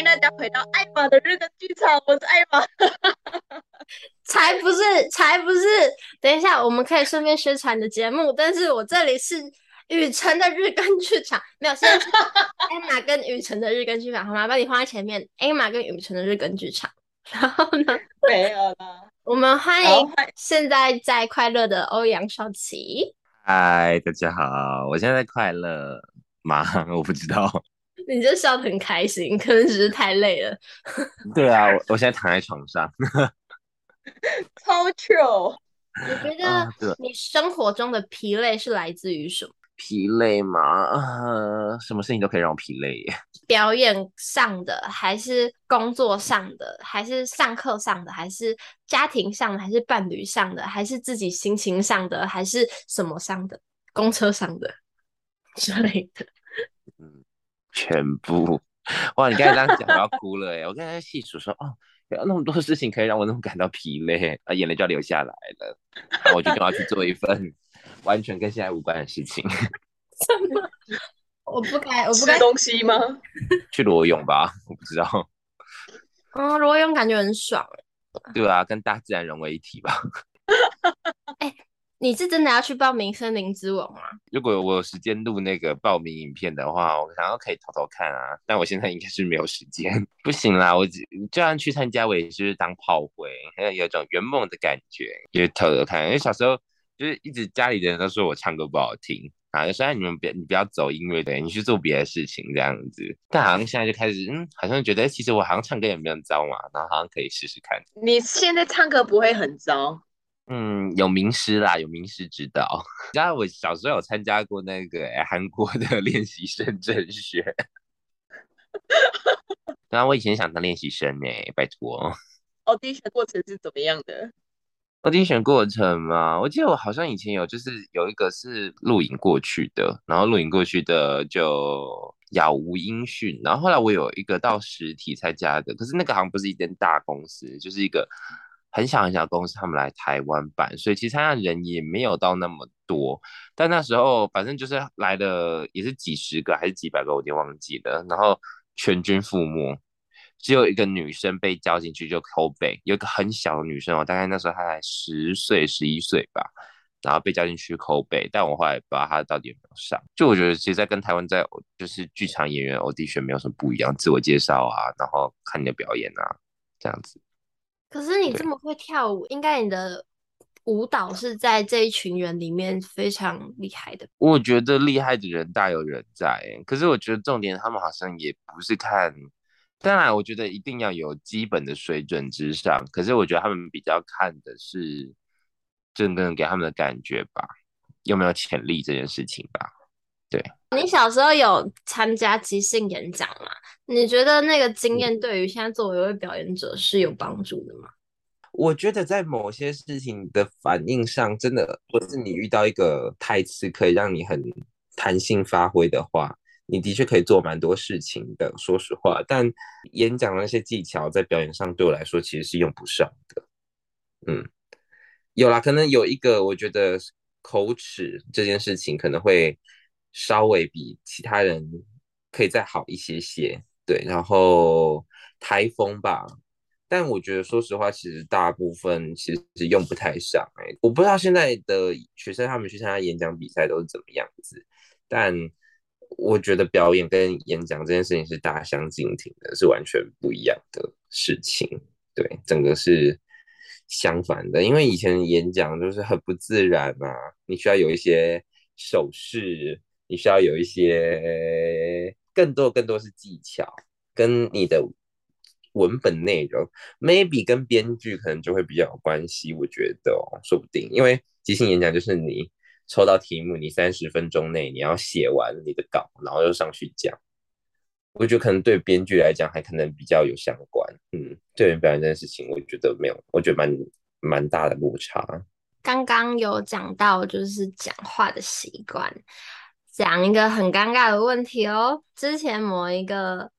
迎大家回到艾玛的日更剧场，我是艾玛。才不是，才不是！等一下，我们可以顺便宣传你的节目，但是我这里是雨辰的日更剧场，没有，现在是艾玛跟雨辰的日更剧场，好吗？把你放在前面，艾玛跟雨辰的日更剧场。然后呢？没有了。我们欢迎现在在快乐的欧阳少奇。嗨，大家好，我现在在快乐吗？我不知道。你就笑得很开心，可能只是太累了。对啊，我我现在躺在床上，超 chill。你觉得你生活中的疲累是来自于什么？疲累吗？呃，什么事情都可以让我疲累耶。表演上的，还是工作上的，还是上课上的，还是家庭上的，还是伴侣上的，还是自己心情上的，还是什么上的？公车上的 之类的。嗯。全部哇！你刚才这样讲，我要哭了哎！我刚才细数说，哦，有那么多事情可以让我那么感到疲累啊，眼泪就要流下来了。然后我就要去做一份 完全跟现在无关的事情。什么？我不该，我不该吃东西吗？去裸泳吧，我不知道。嗯，裸泳感觉很爽。对啊，跟大自然融为一体吧。欸你是真的要去报名《森林之王》吗？如果我有时间录那个报名影片的话，我想要可以偷偷看啊。但我现在应该是没有时间，不行啦。我就算去参加，我也是当炮灰，有有种圆梦的感觉，就偷偷看。因为小时候就是一直家里的人都说我唱歌不好听啊，就说你们别你不要走音乐的，你去做别的事情这样子。但好像现在就开始，嗯，好像觉得其实我好像唱歌也没有糟嘛，然后好像可以试试看。你现在唱歌不会很糟？嗯，有名师啦，有名师指导。然后我小时候有参加过那个韩国的 练习生甄选。然后我以前想当练习生呢，拜托。audition 过程是怎么样的？audition 过程嘛，我记得我好像以前有，就是有一个是录影过去的，然后录影过去的就杳无音讯。然后后来我有一个到实体参加的，可是那个好像不是一间大公司，就是一个。很小很小的公司，他们来台湾办，所以其实他的人也没有到那么多。但那时候反正就是来的也是几十个还是几百个，我已经忘记了。然后全军覆没，只有一个女生被叫进去就扣背有一个很小的女生哦，大概那时候她才十岁十一岁吧，然后被叫进去扣背但我后来不知道她到底有没有上。就我觉得其实在跟台湾在就是剧场演员欧弟学没有什么不一样，自我介绍啊，然后看你的表演啊，这样子。可是你这么会跳舞，应该你的舞蹈是在这一群人里面非常厉害的。我觉得厉害的人大有人在，可是我觉得重点他们好像也不是看，当然我觉得一定要有基本的水准之上，可是我觉得他们比较看的是真正给他们的感觉吧，有没有潜力这件事情吧。对，你小时候有参加即兴演讲吗？你觉得那个经验对于现在作为一位表演者是有帮助的吗？我觉得在某些事情的反应上，真的不是你遇到一个台词可以让你很弹性发挥的话，你的确可以做蛮多事情的。说实话，但演讲那些技巧在表演上对我来说其实是用不上的。嗯，有啦，可能有一个，我觉得口齿这件事情可能会。稍微比其他人可以再好一些些，对，然后台风吧，但我觉得说实话，其实大部分其实用不太上，欸，我不知道现在的学生他们去参加演讲比赛都是怎么样子，但我觉得表演跟演讲这件事情是大相径庭的，是完全不一样的事情，对，整个是相反的，因为以前演讲就是很不自然啊，你需要有一些手势。你需要有一些更多更多是技巧，跟你的文本内容，maybe 跟编剧可能就会比较有关系。我觉得哦，说不定，因为即兴演讲就是你抽到题目，你三十分钟内你要写完你的稿，然后又上去讲。我觉得可能对编剧来讲还可能比较有相关。嗯，对人表演这件事情，我觉得没有，我觉得蛮蛮大的落差。刚刚有讲到就是讲话的习惯。讲一个很尴尬的问题哦。之前某一个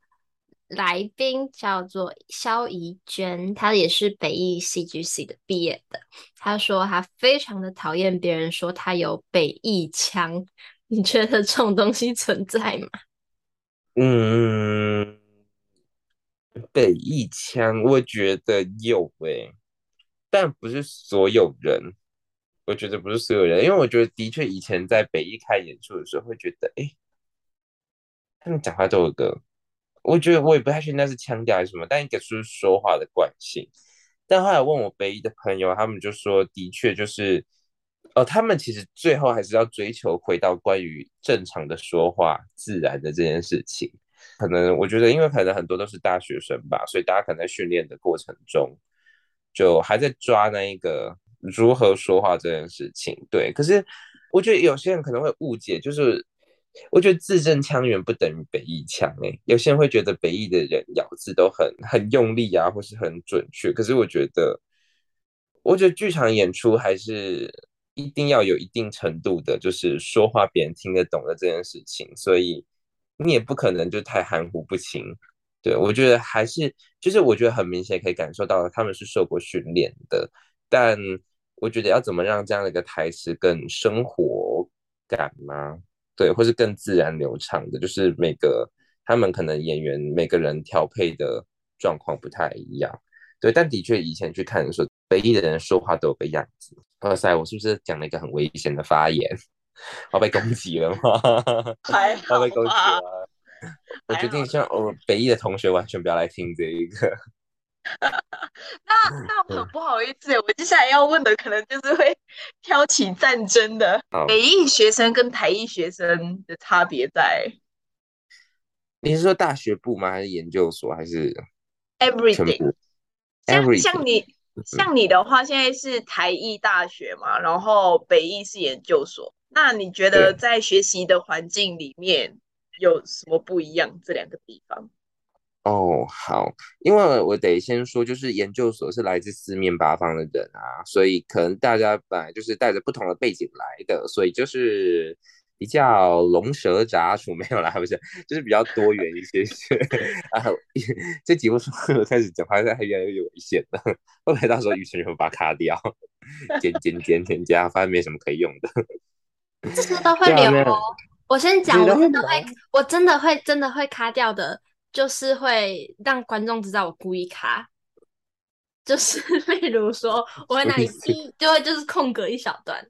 来宾叫做肖怡娟，她也是北艺戏剧系的毕业的。她说她非常的讨厌别人说她有北艺腔。你觉得这种东西存在吗？嗯，北一腔，我觉得有诶、但不是所有人。我觉得不是所有人，因为我觉得的确以前在北艺开演出的时候，会觉得，哎，他们讲话都有个，我觉得我也不太确定那是腔调还是什么，但应该是说话的惯性。但后来问我北艺的朋友，他们就说，的确就是，哦，他们其实最后还是要追求回到关于正常的说话、自然的这件事情。可能我觉得，因为可能很多都是大学生吧，所以大家可能在训练的过程中，就还在抓那一个。如何说话这件事情，对，可是我觉得有些人可能会误解，就是我觉得字正腔圆不等于北艺腔诶，有些人会觉得北艺的人咬字都很很用力啊，或是很准确，可是我觉得，我觉得剧场演出还是一定要有一定程度的，就是说话别人听得懂的这件事情，所以你也不可能就太含糊不清，对，我觉得还是就是我觉得很明显可以感受到他们是受过训练的，但。我觉得要怎么让这样的一个台词更生活感吗？对，或是更自然流畅的，就是每个他们可能演员每个人调配的状况不太一样。对，但的确以前去看的时候，北艺的人说话都有个样子。哇塞，我是不是讲了一个很危险的发言？我被攻击了吗？还好吧。我被攻击了。我决定像我北艺的同学完全不要来听这一个。那那很不好意思，我接下来要问的可能就是会挑起战争的。北艺学生跟台艺学生的差别在？你是说大学部吗？还是研究所？还是 everything？像像你像你的话，现在是台艺大学嘛，然后北艺是研究所。那你觉得在学习的环境里面有什么不一样？这两个地方？哦，好，因为我得先说，就是研究所是来自四面八方的人啊，所以可能大家本来就是带着不同的背景来的，所以就是比较龙蛇杂处，没有啦，不是，就是比较多元一些些。啊，这几部书开始讲话，现在还越来越危险了，会不会到时候雨辰就会把它卡掉，剪剪剪剪加，发现没什么可以用的。这些都会留哦。我先讲，我真的会，我真的会，真的会卡掉的。就是会让观众知道我故意卡，就是 例如说我会那里逼，就会就是空格一小段，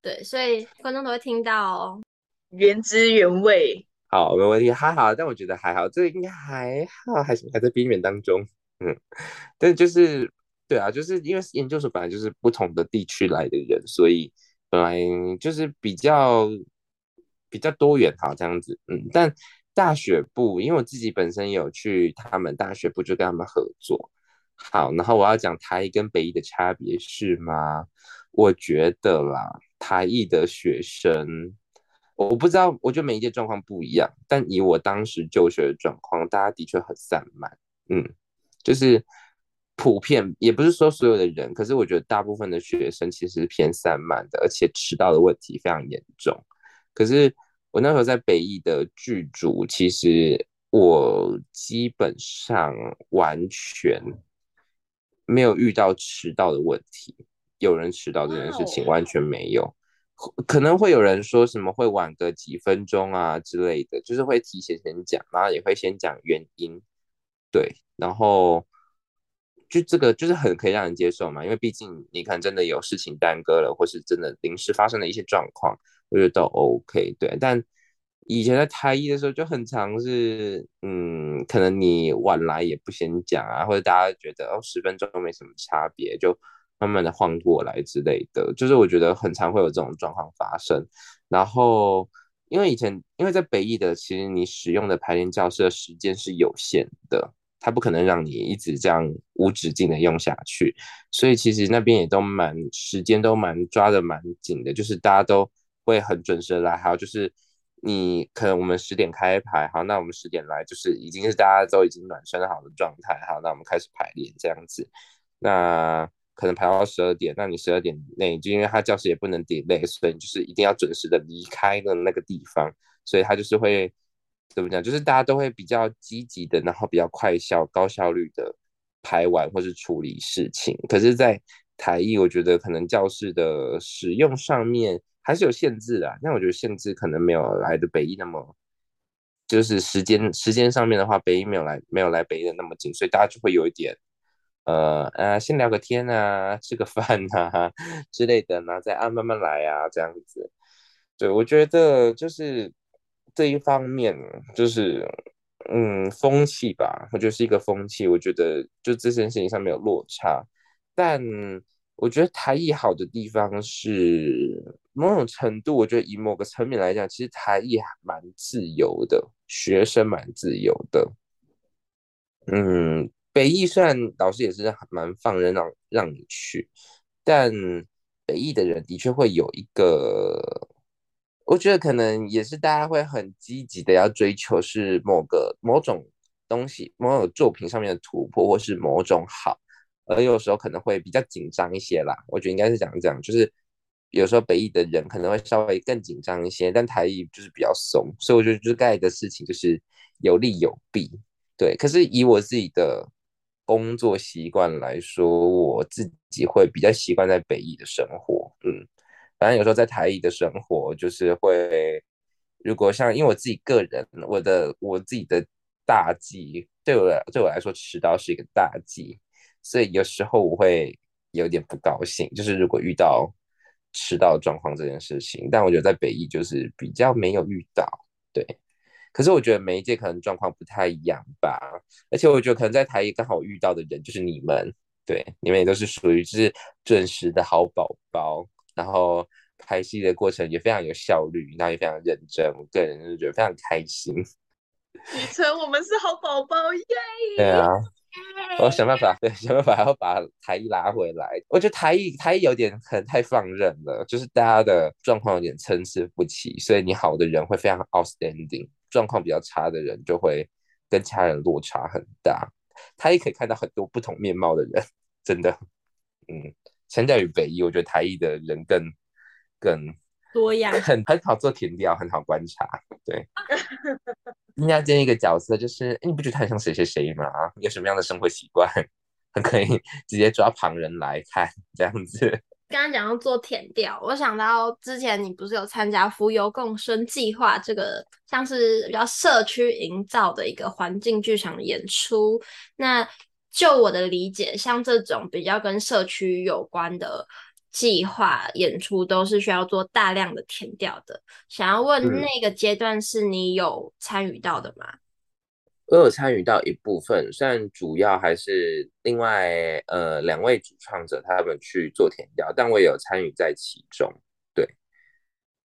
对，所以观众都会听到哦，原汁原味。好，没问题，还好，但我觉得还好，这个应该还好，还是还在边缘当中，嗯，但就是对啊，就是因为研究所本来就是不同的地区来的人，所以本来就是比较比较多元，哈这样子，嗯，但。大学部，因为我自己本身有去他们大学部，就跟他们合作。好，然后我要讲台艺跟北艺的差别是吗？我觉得啦，台艺的学生，我不知道，我觉得每一届状况不一样，但以我当时就学的状况，大家的确很散漫，嗯，就是普遍，也不是说所有的人，可是我觉得大部分的学生其实是偏散漫的，而且迟到的问题非常严重，可是。我那时候在北艺的剧组，其实我基本上完全没有遇到迟到的问题。有人迟到这件事情完全没有，可能会有人说什么会晚个几分钟啊之类的，就是会提前先讲，然后也会先讲原因。对，然后就这个就是很可以让人接受嘛，因为毕竟你看真的有事情耽搁了，或是真的临时发生的一些状况。我觉得都 OK，对，但以前在台艺的时候就很常是，嗯，可能你晚来也不先讲啊，或者大家觉得哦十分钟都没什么差别，就慢慢的晃过来之类的，就是我觉得很常会有这种状况发生。然后因为以前因为在北艺的，其实你使用的排练教室的时间是有限的，它不可能让你一直这样无止境的用下去，所以其实那边也都蛮时间都蛮抓的蛮紧的，就是大家都。会很准时的来，还有就是你可能我们十点开排，好，那我们十点来，就是已经是大家都已经暖身好的状态，好，那我们开始排练这样子，那可能排到十二点，那你十二点内就因为他教室也不能 delay，所以你就是一定要准时的离开的那个地方，所以他就是会怎么讲，就是大家都会比较积极的，然后比较快效、高效率的排完或是处理事情。可是，在台艺，我觉得可能教室的使用上面。还是有限制的，但我觉得限制可能没有来的北艺那么就是时间时间上面的话，北一没有来没有来北一的那么紧，所以大家就会有一点。呃啊，先聊个天啊，吃个饭啊之类的，然后再啊慢慢来啊，这样子。对，我觉得就是这一方面，就是嗯风气吧，我觉得是一个风气。我觉得就这件事情上面有落差，但我觉得台艺好的地方是某种程度，我觉得以某个层面来讲，其实台艺蛮自由的，学生蛮自由的，嗯。北艺虽然老师也是蛮放任让让你去，但北艺的人的确会有一个，我觉得可能也是大家会很积极的要追求是某个某种东西、某种作品上面的突破，或是某种好，而有时候可能会比较紧张一些啦。我觉得应该是讲这样，就是有时候北艺的人可能会稍微更紧张一些，但台艺就是比较松，所以我觉得就是该的事情就是有利有弊，对。可是以我自己的。工作习惯来说，我自己会比较习惯在北艺的生活，嗯，反正有时候在台艺的生活就是会，如果像因为我自己个人，我的我自己的大忌，对我来对我来说迟到是一个大忌，所以有时候我会有点不高兴，就是如果遇到迟到状况这件事情，但我觉得在北艺就是比较没有遇到，对。可是我觉得每一届可能状况不太一样吧，而且我觉得可能在台艺刚好遇到的人就是你们，对，你们也都是属于就是准时的好宝宝，然后拍戏的过程也非常有效率，然后也非常认真，我个人就觉得非常开心。雨辰，我们是好宝宝耶！对啊。我想办法，对，想办法要把台艺拉回来。我觉得台艺台艺有点可能太放任了，就是大家的状况有点参差不齐，所以你好的人会非常 outstanding，状况比较差的人就会跟其他人落差很大。台艺可以看到很多不同面貌的人，真的，嗯，相较于北艺，我觉得台艺的人更更。多样，很很好做填调，很好观察。对，应该建一个角色，就是你不觉得他很像谁谁谁吗？有什么样的生活习惯，很可以直接抓旁人来看这样子。刚刚讲到做填调，我想到之前你不是有参加“浮游共生计划”这个像是比较社区营造的一个环境剧场演出。那就我的理解，像这种比较跟社区有关的。计划演出都是需要做大量的填调的，想要问那个阶段是你有参与到的吗？嗯，我有参与到一部分，虽然主要还是另外呃两位主创者他们去做填调，但我也有参与在其中。对，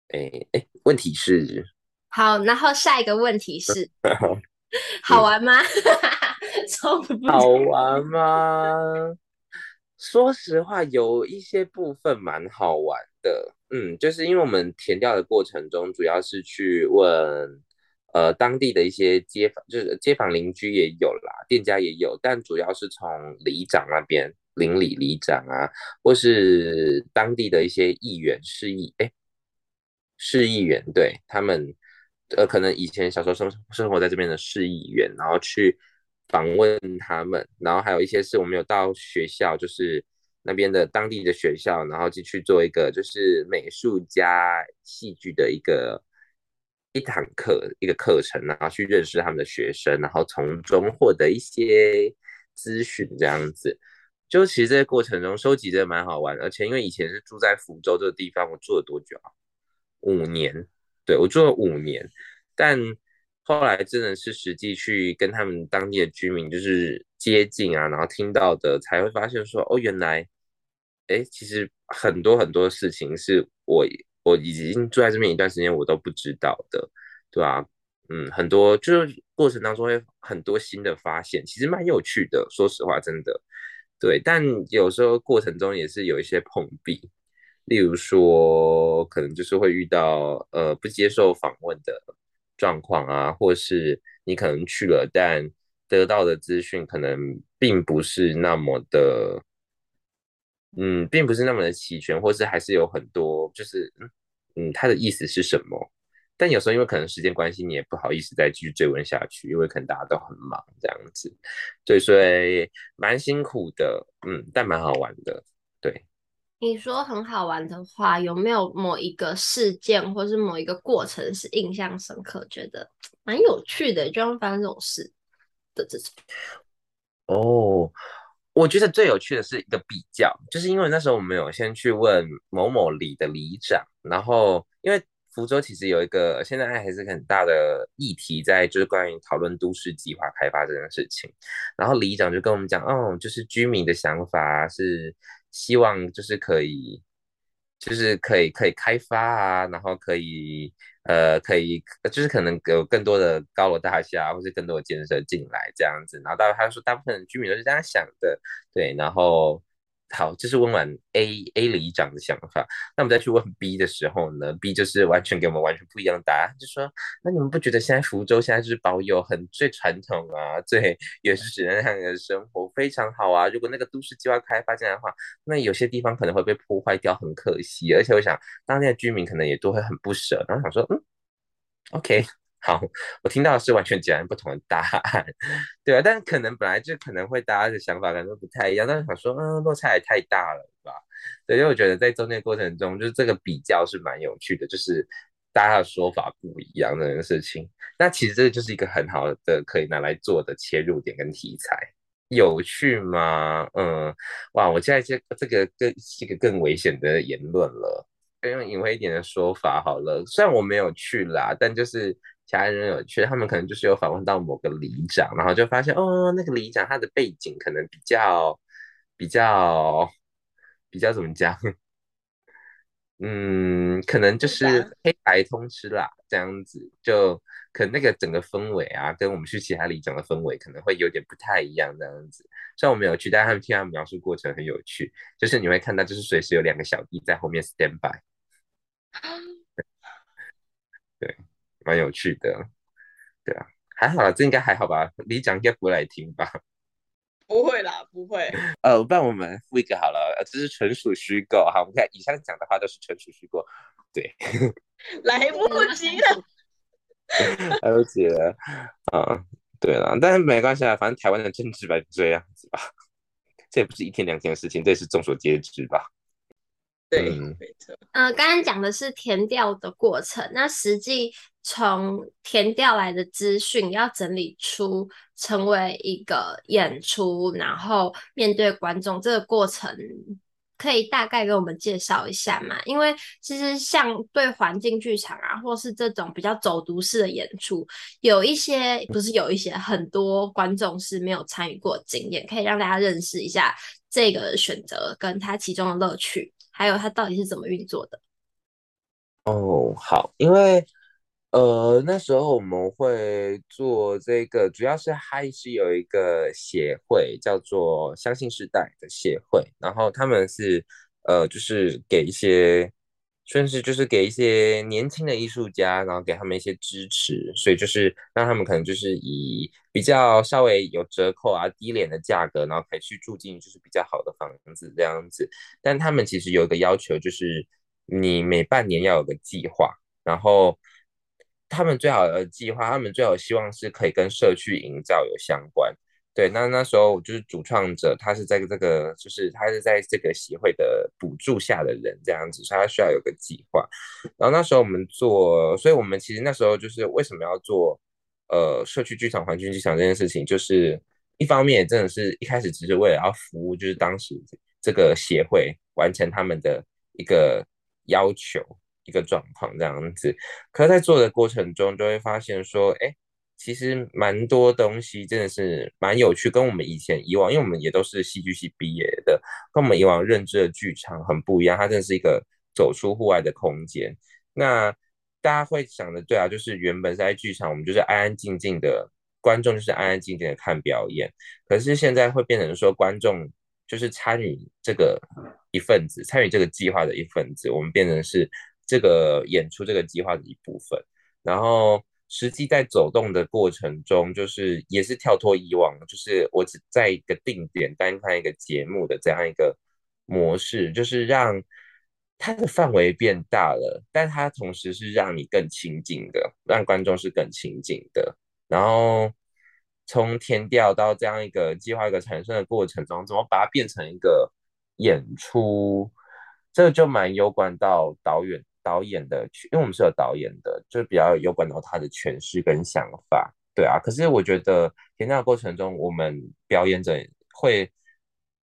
哎哎，问题是好，然后下一个问题是 好玩吗？好玩吗？说实话，有一些部分蛮好玩的，嗯，就是因为我们填调的过程中，主要是去问，呃，当地的一些街坊，就是街坊邻居也有啦，店家也有，但主要是从里长那边，邻里里长啊，或是当地的一些议员、市议，哎，市议员，对，他们，呃，可能以前小时候生生活在这边的市议员，然后去。访问他们，然后还有一些是我们有到学校，就是那边的当地的学校，然后继续做一个就是美术加戏剧的一个一堂课一个课程，然后去认识他们的学生，然后从中获得一些资讯，这样子。就其实这个过程中收集真的蛮好玩，而且因为以前是住在福州这个地方，我住了多久啊？五年，对，我住了五年，但。后来真的是实际去跟他们当地的居民就是接近啊，然后听到的才会发现说，哦，原来，哎，其实很多很多事情是我我已经住在这边一段时间我都不知道的，对吧？嗯，很多就是过程当中会很多新的发现，其实蛮有趣的，说实话，真的，对。但有时候过程中也是有一些碰壁，例如说可能就是会遇到呃不接受访问的。状况啊，或是你可能去了，但得到的资讯可能并不是那么的，嗯，并不是那么的齐全，或是还是有很多，就是嗯，他的意思是什么？但有时候因为可能时间关系，你也不好意思再继续追问下去，因为可能大家都很忙这样子，对，所以蛮辛苦的，嗯，但蛮好玩的，对。你说很好玩的话，有没有某一个事件或是某一个过程是印象深刻，觉得蛮有趣的，就像发生这种事的这种？哦，我觉得最有趣的是一个比较，就是因为那时候我们有先去问某某里的里长，然后因为。福州其实有一个现在还是很大的议题，在就是关于讨论都市计划开发这件事情。然后里长就跟我们讲，哦，就是居民的想法是希望就是可以，就是可以可以开发啊，然后可以呃可以就是可能有更多的高楼大厦或是更多的建设进来这样子。然后大他说大部分居民都是这样想的，对，然后。好，这是问完 A A 里长的想法，那我们再去问 B 的时候呢？B 就是完全给我们完全不一样的答案，就说那你们不觉得现在福州现在就是保有很最传统啊、最原始的那样的生活非常好啊？如果那个都市计划开发进来的话，那有些地方可能会被破坏掉，很可惜。而且我想当地的居民可能也都会很不舍，然后想说，嗯，OK。好，我听到的是完全截然不同的答案，对啊，但是可能本来就可能会大家的想法可能都不太一样，但是想说，嗯，落差也太大了吧？对，因为我觉得在中间过程中，就是这个比较是蛮有趣的，就是大家的说法不一样的那个事情。那其实这个就是一个很好的可以拿来做的切入点跟题材，有趣吗？嗯，哇，我现在这这个更是一个更危险的言论了，用隐晦一点的说法好了，虽然我没有去啦，但就是。其他人有趣，他们可能就是有访问到某个里长，然后就发现哦，那个里长他的背景可能比较比较比较怎么讲？嗯，可能就是黑白通吃啦，这样子就可能那个整个氛围啊，跟我们去其他里长的氛围可能会有点不太一样，这样子。虽然我没有去，但是他们听他们描述过程很有趣，就是你会看到就是随时有两个小弟在后面 stand by。对。蛮有趣的，对啊，还好啦，这应该还好吧？你讲应该不会来听吧？不会啦，不会。呃，不然我们复一个好了，这是纯属虚构。好，我们看以上讲的话都是纯属虚构。对，来不及了，来不及了。啊，对了，但是没关系啊，反正台湾的政治吧就这样子吧，这也不是一天两天的事情，这也是众所皆知吧。对，没错。嗯，刚刚讲的是填调的过程，那实际从填调来的资讯要整理出成为一个演出，然后面对观众这个过程，可以大概给我们介绍一下吗？因为其实像对环境剧场啊，或是这种比较走读式的演出，有一些不是有一些很多观众是没有参与过经验，可以让大家认识一下这个选择跟它其中的乐趣。还有它到底是怎么运作的？哦，好，因为呃那时候我们会做这个，主要是还是有一个协会叫做相信时代的协会，然后他们是呃就是给一些，甚至就是给一些年轻的艺术家，然后给他们一些支持，所以就是让他们可能就是以比较稍微有折扣啊、低廉的价格，然后可以去住进就是比较好的房子这样子。但他们其实有一个要求，就是你每半年要有个计划，然后他们最好的计划，他们最好希望是可以跟社区营造有相关。对，那那时候就是主创者，他是在这个，就是他是在这个协会的补助下的人，这样子，所以他需要有个计划。然后那时候我们做，所以我们其实那时候就是为什么要做呃社区剧场、环境剧场这件事情，就是一方面真的是一开始只是为了要服务，就是当时这个协会完成他们的一个要求、一个状况这样子。可是在做的过程中，就会发现说，哎。其实蛮多东西真的是蛮有趣，跟我们以前以往，因为我们也都是戏剧系毕业的，跟我们以往认知的剧场很不一样。它真的是一个走出户外的空间。那大家会想的，对啊，就是原本在剧场，我们就是安安静静的，观众就是安安静静的看表演。可是现在会变成说，观众就是参与这个一份子，参与这个计划的一份子，我们变成是这个演出这个计划的一部分，然后。实际在走动的过程中，就是也是跳脱以往，就是我只在一个定点单看一个节目的这样一个模式，就是让它的范围变大了，但它同时是让你更亲近的，让观众是更亲近的。然后从天调到这样一个计划一个产生的过程中，怎么把它变成一个演出？这个就蛮有关到导演导演的，因为我们是有导演的，就是比较有关到他的诠释跟想法。对啊，可是我觉得填调过程中，我们表演者会，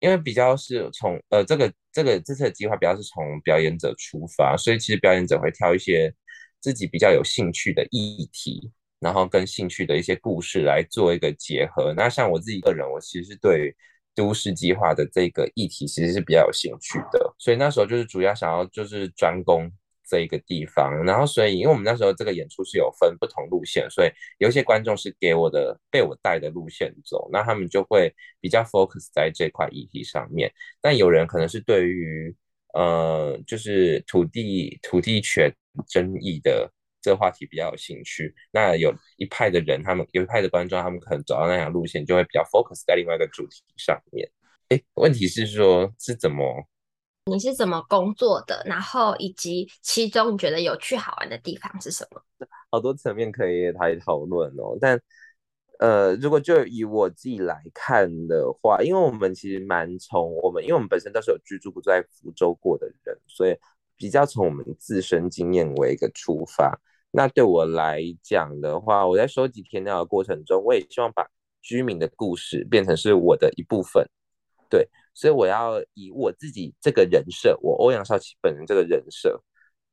因为比较是从呃这个这个这次的计划比较是从表演者出发，所以其实表演者会挑一些自己比较有兴趣的议题，然后跟兴趣的一些故事来做一个结合。那像我自己个人，我其实对都市计划的这个议题其实是比较有兴趣的，所以那时候就是主要想要就是专攻。这一个地方，然后所以，因为我们那时候这个演出是有分不同路线，所以有一些观众是给我的被我带的路线走，那他们就会比较 focus 在这块议题上面。但有人可能是对于呃，就是土地土地权争议的这个话题比较有兴趣。那有一派的人，他们有一派的观众，他们可能走到那条路线，就会比较 focus 在另外一个主题上面。哎，问题是说是怎么？你是怎么工作的？然后以及其中你觉得有趣好玩的地方是什么？好多层面可以来讨论哦。但呃，如果就以我自己来看的话，因为我们其实蛮从我们，因为我们本身都是有居住在福州过的人，所以比较从我们自身经验为一个出发。那对我来讲的话，我在收集填调的过程中，我也希望把居民的故事变成是我的一部分。对。所以我要以我自己这个人设，我欧阳少奇本人这个人设，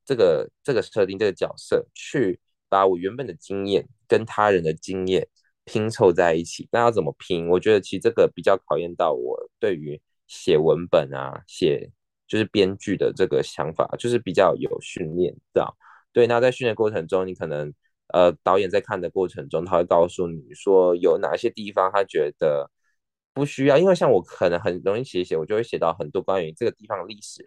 这个这个设定这个角色，去把我原本的经验跟他人的经验拼凑在一起。那要怎么拼？我觉得其实这个比较考验到我对于写文本啊，写就是编剧的这个想法，就是比较有训练到。对，那在训练过程中，你可能呃导演在看的过程中，他会告诉你说有哪些地方他觉得。不需要，因为像我可能很容易写写，我就会写到很多关于这个地方历史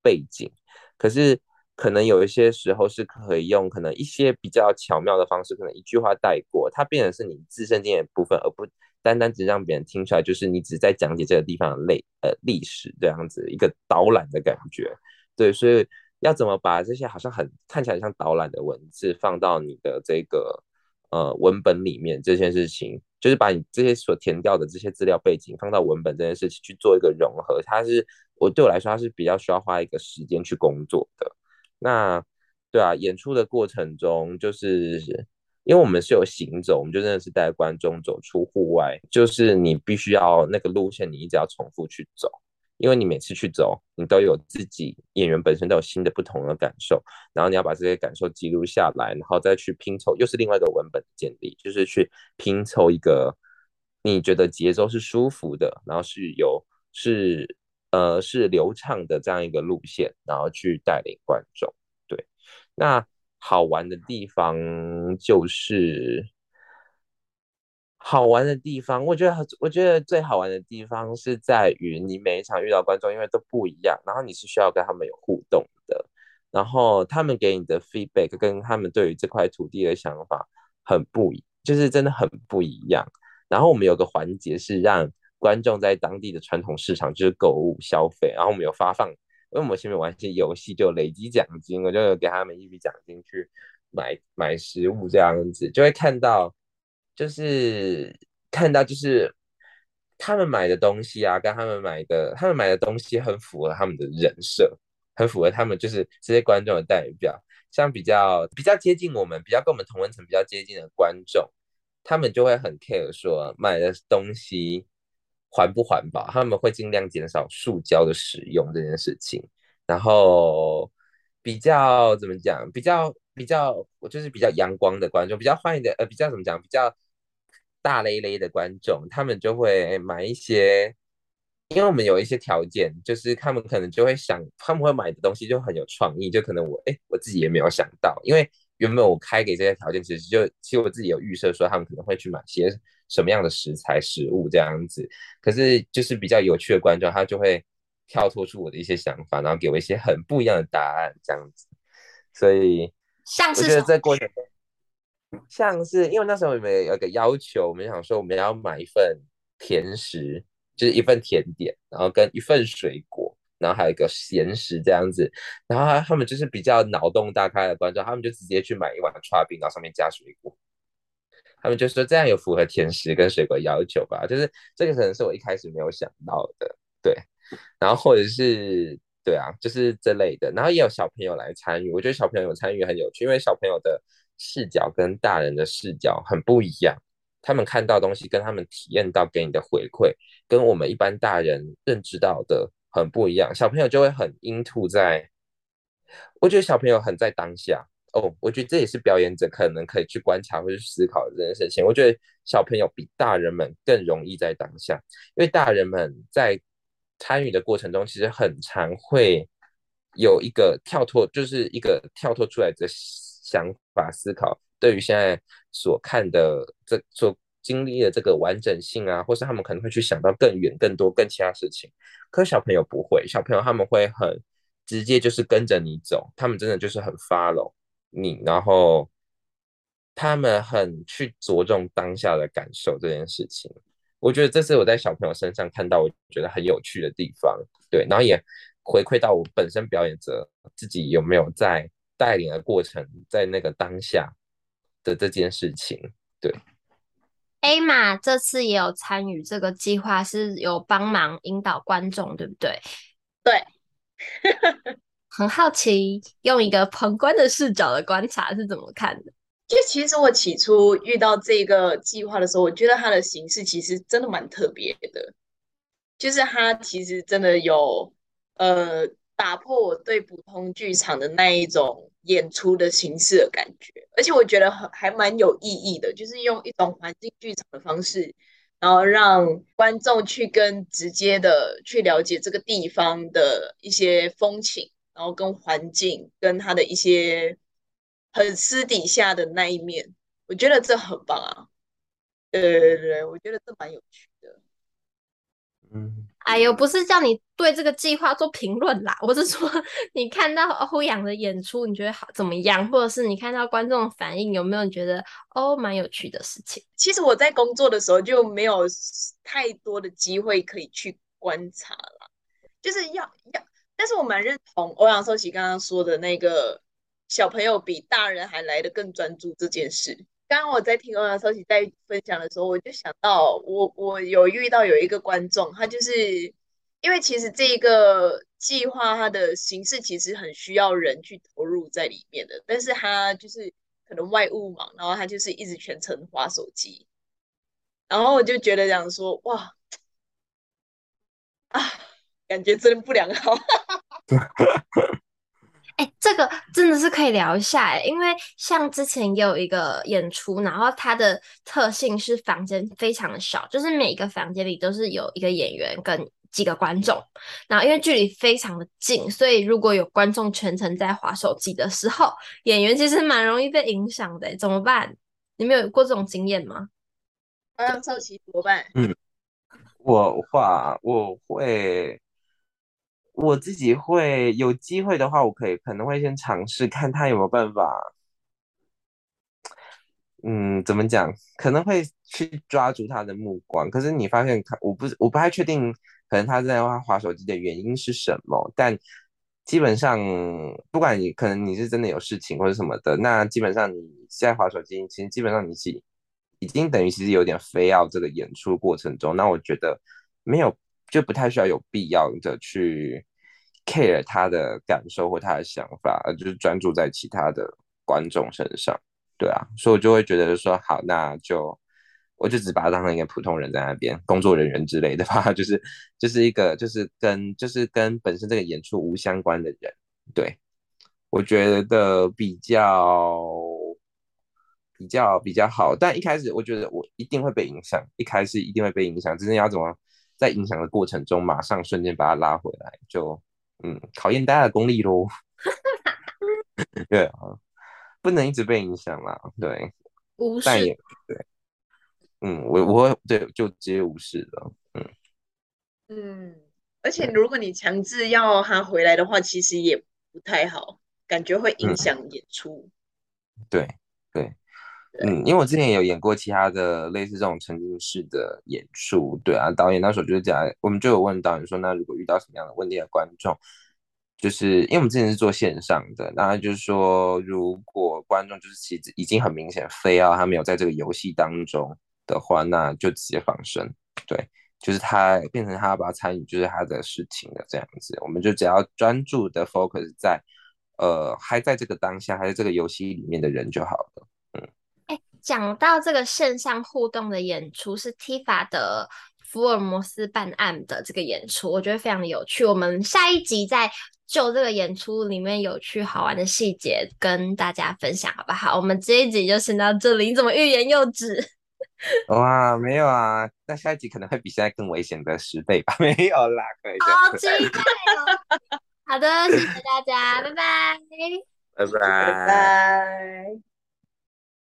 背景。可是可能有一些时候是可以用可能一些比较巧妙的方式，可能一句话带过，它变成是你自身经验部分，而不单单只让别人听出来，就是你只在讲解这个地方的历呃历史这样子一个导览的感觉。对，所以要怎么把这些好像很看起来像导览的文字放到你的这个呃文本里面，这件事情。就是把你这些所填掉的这些资料背景放到文本这件事情去做一个融合，它是我对我来说，它是比较需要花一个时间去工作的。那对啊，演出的过程中，就是因为我们是有行走，我们就真的是带观众走出户外，就是你必须要那个路线，你一直要重复去走。因为你每次去走，你都有自己演员本身都有新的不同的感受，然后你要把这些感受记录下来，然后再去拼凑，又是另外一个文本的建立，就是去拼凑一个你觉得节奏是舒服的，然后是有是呃是流畅的这样一个路线，然后去带领观众。对，那好玩的地方就是。好玩的地方，我觉得，我觉得最好玩的地方是在于你每一场遇到观众，因为都不一样，然后你是需要跟他们有互动的，然后他们给你的 feedback 跟他们对于这块土地的想法很不一，就是真的很不一样。然后我们有个环节是让观众在当地的传统市场就是购物消费，然后我们有发放，因为我们前面玩一些游戏就累积奖金，我就有给他们一笔奖金去买买食物这样子，就会看到。就是看到，就是他们买的东西啊，跟他们买的，他们买的东西很符合他们的人设，很符合他们就是这些观众的代表。像比较比较接近我们，比较跟我们同温层比较接近的观众，他们就会很 care 说买的东西环不环保，他们会尽量减少塑胶的使用这件事情。然后比较怎么讲，比较。比较我就是比较阳光的观众，比较欢迎的呃，比较怎么讲，比较大咧咧的观众，他们就会买一些，因为我们有一些条件，就是他们可能就会想，他们会买的东西就很有创意，就可能我哎我自己也没有想到，因为原本我开给这些条件，其实就其实我自己有预设说他们可能会去买些什么样的食材食物这样子，可是就是比较有趣的观众，他就会跳脱出我的一些想法，然后给我一些很不一样的答案这样子，所以。像是我觉得在过程中，像是因为那时候我们有个要求，我们想说我们要买一份甜食，就是一份甜点，然后跟一份水果，然后还有一个咸食这样子。然后他们就是比较脑洞大开的观众，他们就直接去买一碗剉冰，然后上面加水果。他们就说这样有符合甜食跟水果要求吧，就是这个可能是我一开始没有想到的，对。然后或者是对啊，就是这类的。然后也有小朋友来参与，我觉得小朋友参与很有趣，因为小朋友的视角跟大人的视角很不一样，他们看到东西跟他们体验到给你的回馈，跟我们一般大人认知到的很不一样。小朋友就会很 into 在，我觉得小朋友很在当下。哦，我觉得这也是表演者可能可以去观察或者思考的这件事情。我觉得小朋友比大人们更容易在当下，因为大人们在参与的过程中，其实很常会有一个跳脱，就是一个跳脱出来的想法思考，对于现在所看的这所经历的这个完整性啊，或是他们可能会去想到更远、更多、更其他事情。可小朋友不会，小朋友他们会很直接，就是跟着你走，他们真的就是很 follow。你，然后他们很去着重当下的感受这件事情，我觉得这是我在小朋友身上看到我觉得很有趣的地方，对，然后也回馈到我本身表演者自己有没有在带领的过程，在那个当下的这件事情，对。Emma 这次也有参与这个计划，是有帮忙引导观众，对不对？对。很好奇，用一个旁观的视角的观察是怎么看的？就其实我起初遇到这个计划的时候，我觉得它的形式其实真的蛮特别的，就是它其实真的有呃打破我对普通剧场的那一种演出的形式的感觉，而且我觉得很还蛮有意义的，就是用一种环境剧场的方式，然后让观众去更直接的去了解这个地方的一些风情。然后跟环境，跟他的一些很私底下的那一面，我觉得这很棒啊！对对对，我觉得这蛮有趣的。嗯，哎呦，不是叫你对这个计划做评论啦，我是说 你看到欧阳的演出，你觉得好怎么样？或者是你看到观众反应，有没有觉得哦蛮有趣的事情？其实我在工作的时候就没有太多的机会可以去观察了，就是要要。但是我蛮认同欧阳修齐刚刚说的那个小朋友比大人还来的更专注这件事。刚刚我在听欧阳修齐在分享的时候，我就想到我我有遇到有一个观众，他就是因为其实这一个计划它的形式其实很需要人去投入在里面的，但是他就是可能外务忙，然后他就是一直全程滑手机，然后我就觉得讲说哇啊，感觉真不良好。哎、欸，这个真的是可以聊一下哎，因为像之前也有一个演出，然后它的特性是房间非常的小，就是每一个房间里都是有一个演员跟几个观众，然后因为距离非常的近，所以如果有观众全程在划手机的时候，演员其实蛮容易被影响的，怎么办？你们有过这种经验吗？欧阳修齐怎么办？嗯，我话我会。我自己会有机会的话，我可以可能会先尝试看他有没有办法，嗯，怎么讲？可能会去抓住他的目光。可是你发现他，我不我不太确定，可能他在玩滑手机的原因是什么。但基本上，不管你可能你是真的有事情或者什么的，那基本上你现在滑手机，其实基本上你是已经等于其实有点非要这个演出过程中，那我觉得没有。就不太需要有必要的去 care 他的感受或他的想法，而就是专注在其他的观众身上，对啊，所以我就会觉得说，好，那就我就只把他当成一个普通人在那边，工作人员之类的吧，就是就是一个就是跟就是跟本身这个演出无相关的人，对，我觉得比较比较比较好，但一开始我觉得我一定会被影响，一开始一定会被影响，真正要怎么？在影响的过程中，马上瞬间把它拉回来，就嗯，考验大家的功力喽。对啊，不能一直被影响啦。对，无视。但也对，嗯，我我会对就直接无视了。嗯嗯，而且如果你强制要他回来的话，其实也不太好，感觉会影响演出。嗯、对对。嗯，因为我之前有演过其他的类似这种沉浸式的演出，对啊，导演那时候就是讲，我们就有问导演说，那如果遇到什么样的问题的观众，就是因为我们之前是做线上的，那就是说，如果观众就是其实已经很明显非要他没有在这个游戏当中的话，那就直接放生，对，就是他变成他要不要参与，就是他的事情了这样子。我们就只要专注的 focus 在呃还在这个当下，还在这个游戏里面的人就好了。讲到这个线上互动的演出是 Tifa 的。福尔摩斯办案的这个演出，我觉得非常的有趣。我们下一集再就这个演出里面有趣好玩的细节跟大家分享，好不好？我们这一集就先到这里。你怎么欲言又止？哇，没有啊，那下一集可能会比现在更危险的十倍吧？没有啦，可以。好期待哦！好的，谢谢大家，拜拜，拜拜，拜拜。